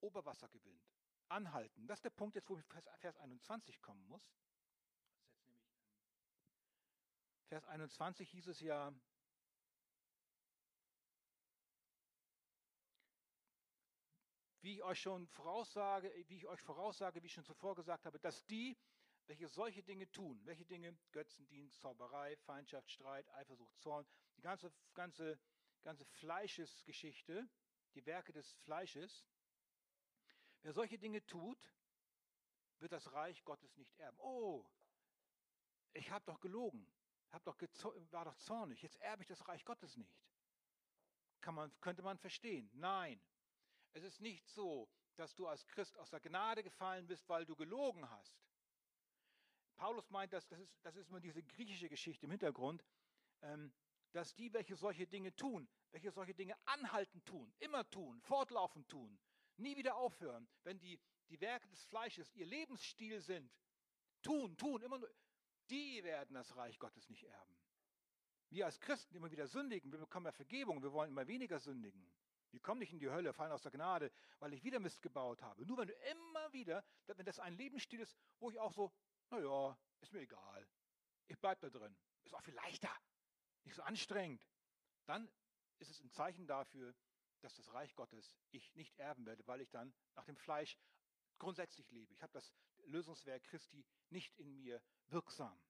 Oberwasser gewinnt. Anhalten. Das ist der Punkt jetzt, wo Vers, Vers 21 kommen muss. Vers 21 hieß es ja, wie ich euch schon voraussage, wie ich euch voraussage, wie ich schon zuvor gesagt habe, dass die, welche solche Dinge tun, welche Dinge, Götzendienst, Zauberei, Feindschaft, Streit, Eifersucht, Zorn, die ganze, ganze, ganze Fleischesgeschichte, die Werke des Fleisches, wer solche Dinge tut, wird das Reich Gottes nicht erben. Oh, ich habe doch gelogen, hab doch war doch zornig, jetzt erbe ich das Reich Gottes nicht. Kann man, könnte man verstehen. Nein, es ist nicht so, dass du als Christ aus der Gnade gefallen bist, weil du gelogen hast. Paulus meint, dass, das, ist, das ist immer diese griechische Geschichte im Hintergrund, ähm, dass die, welche solche Dinge tun, welche solche Dinge anhalten tun, immer tun, fortlaufend tun, nie wieder aufhören, wenn die, die Werke des Fleisches ihr Lebensstil sind, tun, tun, immer nur, die werden das Reich Gottes nicht erben. Wir als Christen immer wieder sündigen, wir bekommen ja Vergebung, wir wollen immer weniger sündigen. Wir kommen nicht in die Hölle, fallen aus der Gnade, weil ich wieder Mist gebaut habe. Nur wenn du immer wieder, wenn das ein Lebensstil ist, wo ich auch so, naja, ist mir egal. Ich bleibe da drin. Ist auch viel leichter, nicht so anstrengend. Dann ist es ein Zeichen dafür, dass das Reich Gottes ich nicht erben werde, weil ich dann nach dem Fleisch grundsätzlich lebe. Ich habe das Lösungswerk Christi nicht in mir wirksam.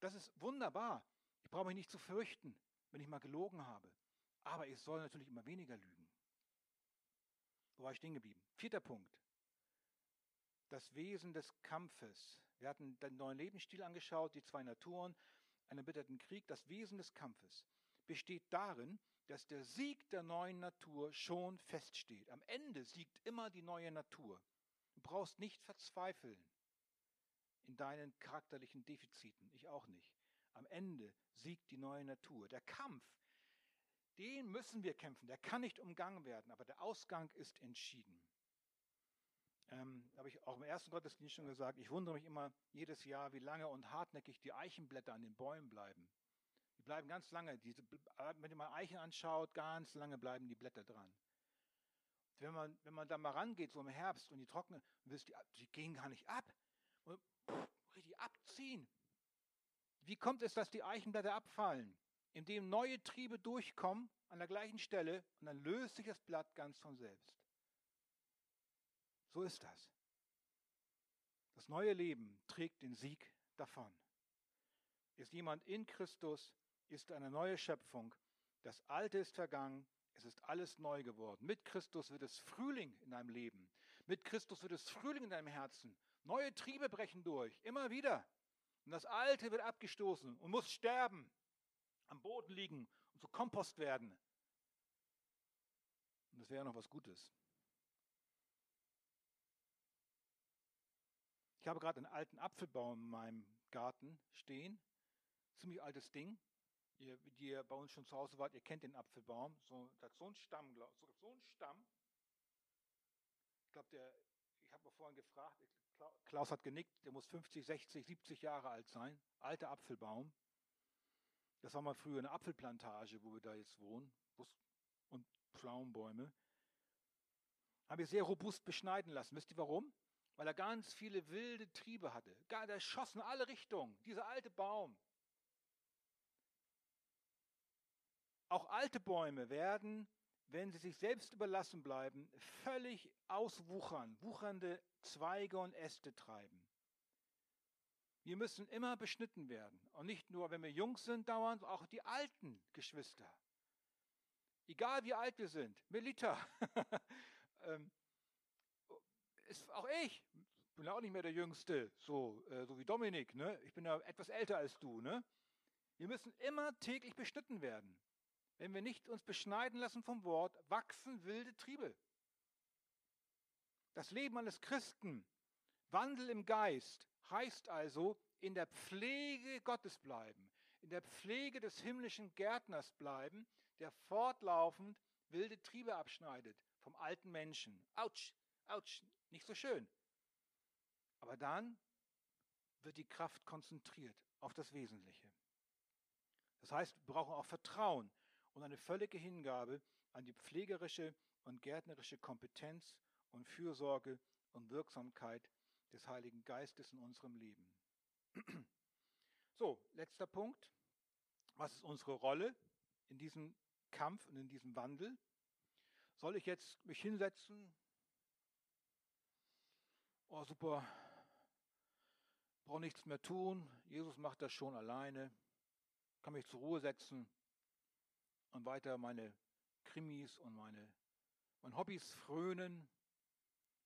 Das ist wunderbar. Ich brauche mich nicht zu fürchten, wenn ich mal gelogen habe. Aber ich soll natürlich immer weniger lügen. Wo war ich stehen geblieben? Vierter Punkt. Das Wesen des Kampfes. Wir hatten den neuen Lebensstil angeschaut, die zwei Naturen, einen erbitterten Krieg. Das Wesen des Kampfes besteht darin, dass der Sieg der neuen Natur schon feststeht. Am Ende siegt immer die neue Natur. Du brauchst nicht verzweifeln in deinen charakterlichen Defiziten. Ich auch nicht. Am Ende siegt die neue Natur. Der Kampf den müssen wir kämpfen. Der kann nicht umgangen werden, aber der Ausgang ist entschieden. Ähm, habe ich auch im ersten Gottesdienst schon gesagt, ich wundere mich immer jedes Jahr, wie lange und hartnäckig die Eichenblätter an den Bäumen bleiben. Die bleiben ganz lange. Diese, wenn man Eichen anschaut, ganz lange bleiben die Blätter dran. Wenn man, wenn man da mal rangeht, so im Herbst und die trocknen, die, die gehen gar nicht ab. Und pff, richtig abziehen. Wie kommt es, dass die Eichenblätter abfallen? Indem neue Triebe durchkommen an der gleichen Stelle und dann löst sich das Blatt ganz von selbst. So ist das. Das neue Leben trägt den Sieg davon. Ist jemand in Christus, ist eine neue Schöpfung. Das Alte ist vergangen, es ist alles neu geworden. Mit Christus wird es Frühling in deinem Leben. Mit Christus wird es Frühling in deinem Herzen. Neue Triebe brechen durch, immer wieder. Und das Alte wird abgestoßen und muss sterben am Boden liegen und zu Kompost werden. Und das wäre noch was Gutes. Ich habe gerade einen alten Apfelbaum in meinem Garten stehen. Ziemlich altes Ding. Ihr, die ihr bei uns schon zu Hause wart, ihr kennt den Apfelbaum. So, das so ein Stamm, so, so ein Stamm. Ich glaube, der, ich habe mal vorhin gefragt, Klaus hat genickt, der muss 50, 60, 70 Jahre alt sein. Alter Apfelbaum. Das war mal früher eine Apfelplantage, wo wir da jetzt wohnen. Und Pflaumenbäume. Haben wir sehr robust beschneiden lassen. Wisst ihr warum? Weil er ganz viele wilde Triebe hatte. Der schoss in alle Richtungen. Dieser alte Baum. Auch alte Bäume werden, wenn sie sich selbst überlassen bleiben, völlig auswuchern, wuchernde Zweige und Äste treiben. Wir müssen immer beschnitten werden. Und nicht nur, wenn wir jung sind, dauernd, auch die alten Geschwister. Egal wie alt wir sind, Melita, ähm, ist auch ich, bin auch nicht mehr der Jüngste, so, äh, so wie Dominik, ne? Ich bin ja etwas älter als du, ne? Wir müssen immer täglich beschnitten werden. Wenn wir nicht uns beschneiden lassen vom Wort, wachsen wilde Triebe. Das Leben eines Christen, Wandel im Geist, heißt also in der Pflege Gottes bleiben, in der Pflege des himmlischen Gärtners bleiben, der fortlaufend wilde Triebe abschneidet vom alten Menschen. Autsch, autsch, nicht so schön. Aber dann wird die Kraft konzentriert auf das Wesentliche. Das heißt, wir brauchen auch Vertrauen und eine völlige Hingabe an die pflegerische und gärtnerische Kompetenz und Fürsorge und Wirksamkeit des Heiligen Geistes in unserem Leben. So, letzter Punkt. Was ist unsere Rolle in diesem Kampf und in diesem Wandel? Soll ich jetzt mich hinsetzen? Oh, super, brauche nichts mehr tun. Jesus macht das schon alleine. Kann mich zur Ruhe setzen und weiter meine Krimis und meine, meine Hobbys frönen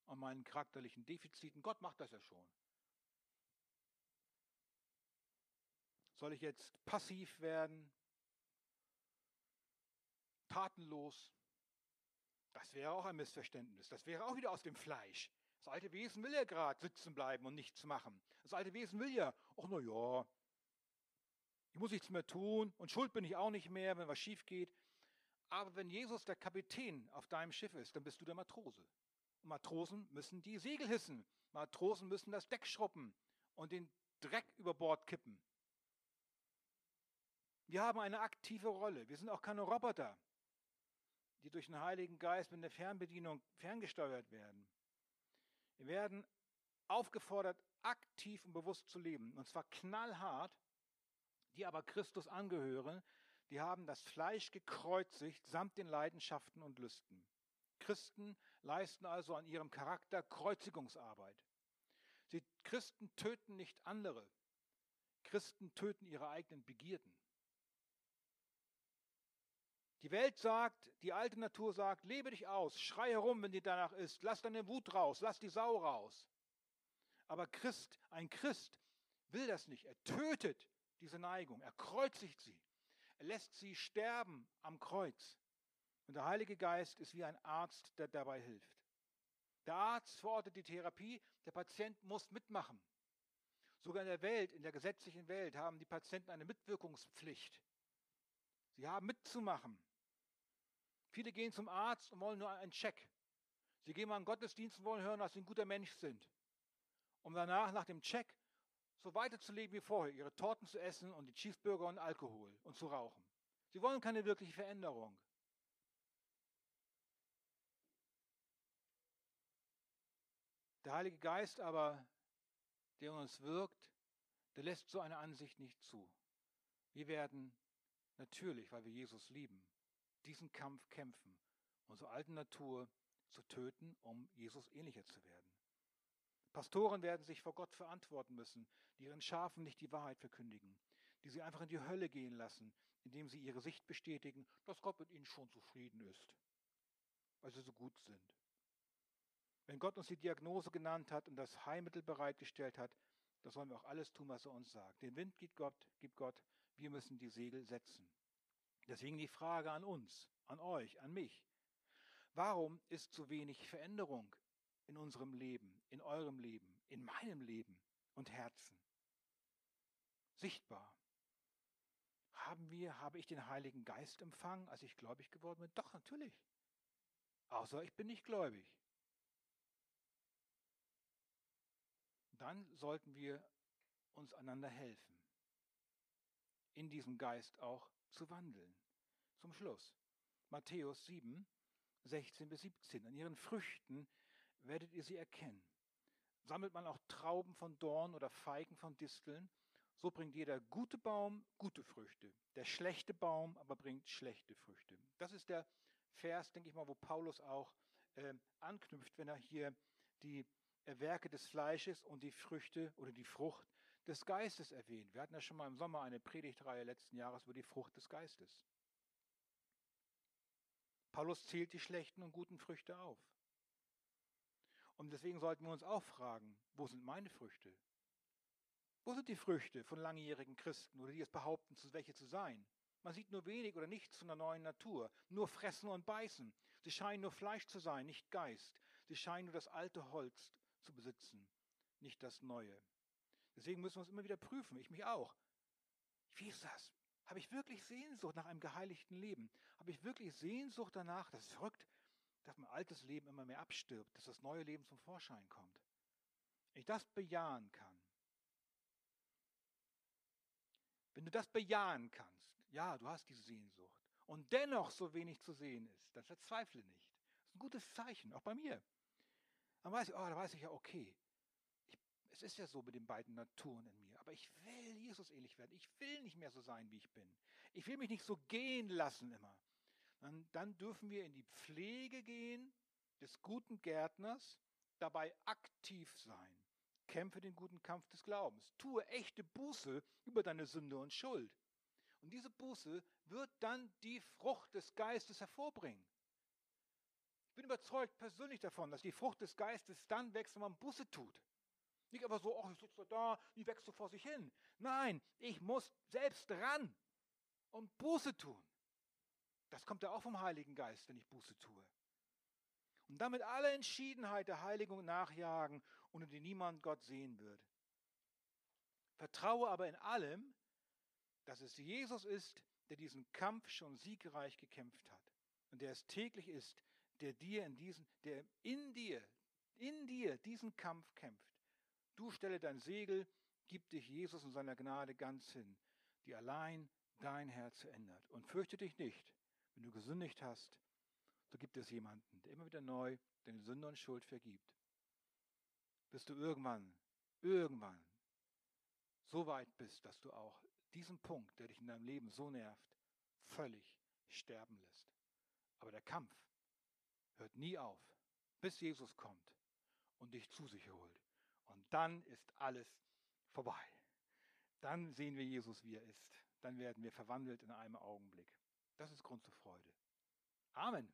und meinen charakterlichen Defiziten. Gott macht das ja schon. Soll ich jetzt passiv werden? Tatenlos? Das wäre auch ein Missverständnis. Das wäre auch wieder aus dem Fleisch. Das alte Wesen will ja gerade sitzen bleiben und nichts machen. Das alte Wesen will ja, ach na ja, ich muss nichts mehr tun und schuld bin ich auch nicht mehr, wenn was schief geht. Aber wenn Jesus der Kapitän auf deinem Schiff ist, dann bist du der Matrose. Und Matrosen müssen die Segel hissen. Matrosen müssen das Deck schruppen und den Dreck über Bord kippen. Wir haben eine aktive Rolle. Wir sind auch keine Roboter, die durch den Heiligen Geist mit der Fernbedienung ferngesteuert werden. Wir werden aufgefordert, aktiv und bewusst zu leben. Und zwar knallhart. Die aber Christus angehören, die haben das Fleisch gekreuzigt samt den Leidenschaften und Lüsten. Christen leisten also an ihrem Charakter Kreuzigungsarbeit. Sie Christen töten nicht andere. Christen töten ihre eigenen Begierden. Die Welt sagt, die alte Natur sagt, lebe dich aus, schrei herum, wenn dir danach ist, lass deine Wut raus, lass die Sau raus. Aber Christ, ein Christ will das nicht. Er tötet diese Neigung, er kreuzigt sie, er lässt sie sterben am Kreuz. Und der Heilige Geist ist wie ein Arzt, der dabei hilft. Der Arzt verortet die Therapie, der Patient muss mitmachen. Sogar in der Welt, in der gesetzlichen Welt, haben die Patienten eine Mitwirkungspflicht. Sie haben mitzumachen. Viele gehen zum Arzt und wollen nur einen Check. Sie gehen mal in Gottesdienst und wollen hören, dass sie ein guter Mensch sind. Um danach, nach dem Check, so weiterzuleben wie vorher, ihre Torten zu essen und die Cheeseburger und Alkohol und zu rauchen. Sie wollen keine wirkliche Veränderung. Der Heilige Geist aber, der in uns wirkt, der lässt so eine Ansicht nicht zu. Wir werden natürlich, weil wir Jesus lieben, diesen Kampf kämpfen, unsere alte Natur zu töten, um Jesus ähnlicher zu werden. Pastoren werden sich vor Gott verantworten müssen, die ihren Schafen nicht die Wahrheit verkündigen, die sie einfach in die Hölle gehen lassen, indem sie ihre Sicht bestätigen, dass Gott mit ihnen schon zufrieden ist, weil sie so gut sind. Wenn Gott uns die Diagnose genannt hat und das Heilmittel bereitgestellt hat, da sollen wir auch alles tun, was er uns sagt. Den Wind gibt Gott, gibt Gott, wir müssen die Segel setzen. Deswegen die Frage an uns, an euch, an mich. Warum ist zu wenig Veränderung in unserem Leben, in eurem Leben, in meinem Leben und Herzen? Sichtbar. Haben wir, habe ich den Heiligen Geist empfangen, als ich gläubig geworden bin? Doch, natürlich. Außer ich bin nicht gläubig. Dann sollten wir uns einander helfen, in diesem Geist auch zu wandeln. Zum Schluss. Matthäus 7, 16 bis 17. An ihren Früchten werdet ihr sie erkennen. Sammelt man auch Trauben von Dorn oder Feigen von Disteln, so bringt jeder gute Baum gute Früchte. Der schlechte Baum aber bringt schlechte Früchte. Das ist der Vers, denke ich mal, wo Paulus auch äh, anknüpft, wenn er hier die Werke des Fleisches und die Früchte oder die Frucht des Geistes erwähnt. Wir hatten ja schon mal im Sommer eine Predigtreihe letzten Jahres über die Frucht des Geistes. Paulus zählt die schlechten und guten Früchte auf. Und deswegen sollten wir uns auch fragen, wo sind meine Früchte? Wo sind die Früchte von langjährigen Christen oder die es behaupten, welche zu sein? Man sieht nur wenig oder nichts von der neuen Natur, nur fressen und beißen. Sie scheinen nur Fleisch zu sein, nicht Geist. Sie scheinen nur das alte Holz zu besitzen, nicht das neue. Deswegen müssen wir uns immer wieder prüfen, ich mich auch. Wie ist das? Habe ich wirklich Sehnsucht nach einem geheiligten Leben? Habe ich wirklich Sehnsucht danach? Das ist verrückt, dass mein altes Leben immer mehr abstirbt, dass das neue Leben zum Vorschein kommt. Ich das bejahen kann, wenn du das bejahen kannst, ja, du hast diese Sehnsucht, und dennoch so wenig zu sehen ist, dann verzweifle nicht. Das ist ein gutes Zeichen, auch bei mir. Dann weiß ich, oh, da weiß ich ja, okay, ich, es ist ja so mit den beiden Naturen in mir, aber ich will Jesus ähnlich werden. Ich will nicht mehr so sein, wie ich bin. Ich will mich nicht so gehen lassen immer. Dann, dann dürfen wir in die Pflege gehen des guten Gärtners, dabei aktiv sein. Kämpfe den guten Kampf des Glaubens. Tue echte Buße über deine Sünde und Schuld. Und diese Buße wird dann die Frucht des Geistes hervorbringen. Ich bin überzeugt persönlich davon, dass die Frucht des Geistes dann wächst, wenn man Buße tut. Nicht einfach so, ach, ich sitze da, die wächst so vor sich hin. Nein, ich muss selbst ran und Buße tun. Das kommt ja auch vom Heiligen Geist, wenn ich Buße tue. Und damit alle Entschiedenheit der Heiligung nachjagen, ohne die niemand Gott sehen wird. Vertraue aber in allem, dass es Jesus ist, der diesen Kampf schon siegreich gekämpft hat und der es täglich ist, der dir in diesen, der in dir, in dir diesen Kampf kämpft. Du stelle dein Segel, gib dich Jesus und seiner Gnade ganz hin, die allein dein Herz ändert. Und fürchte dich nicht, wenn du gesündigt hast, so gibt es jemanden, der immer wieder neu deine Sünde und Schuld vergibt. Bis du irgendwann, irgendwann so weit bist, dass du auch diesen Punkt, der dich in deinem Leben so nervt, völlig sterben lässt. Aber der Kampf hört nie auf, bis Jesus kommt und dich zu sich holt. Und dann ist alles vorbei. Dann sehen wir Jesus, wie er ist. Dann werden wir verwandelt in einem Augenblick. Das ist Grund zur Freude. Amen.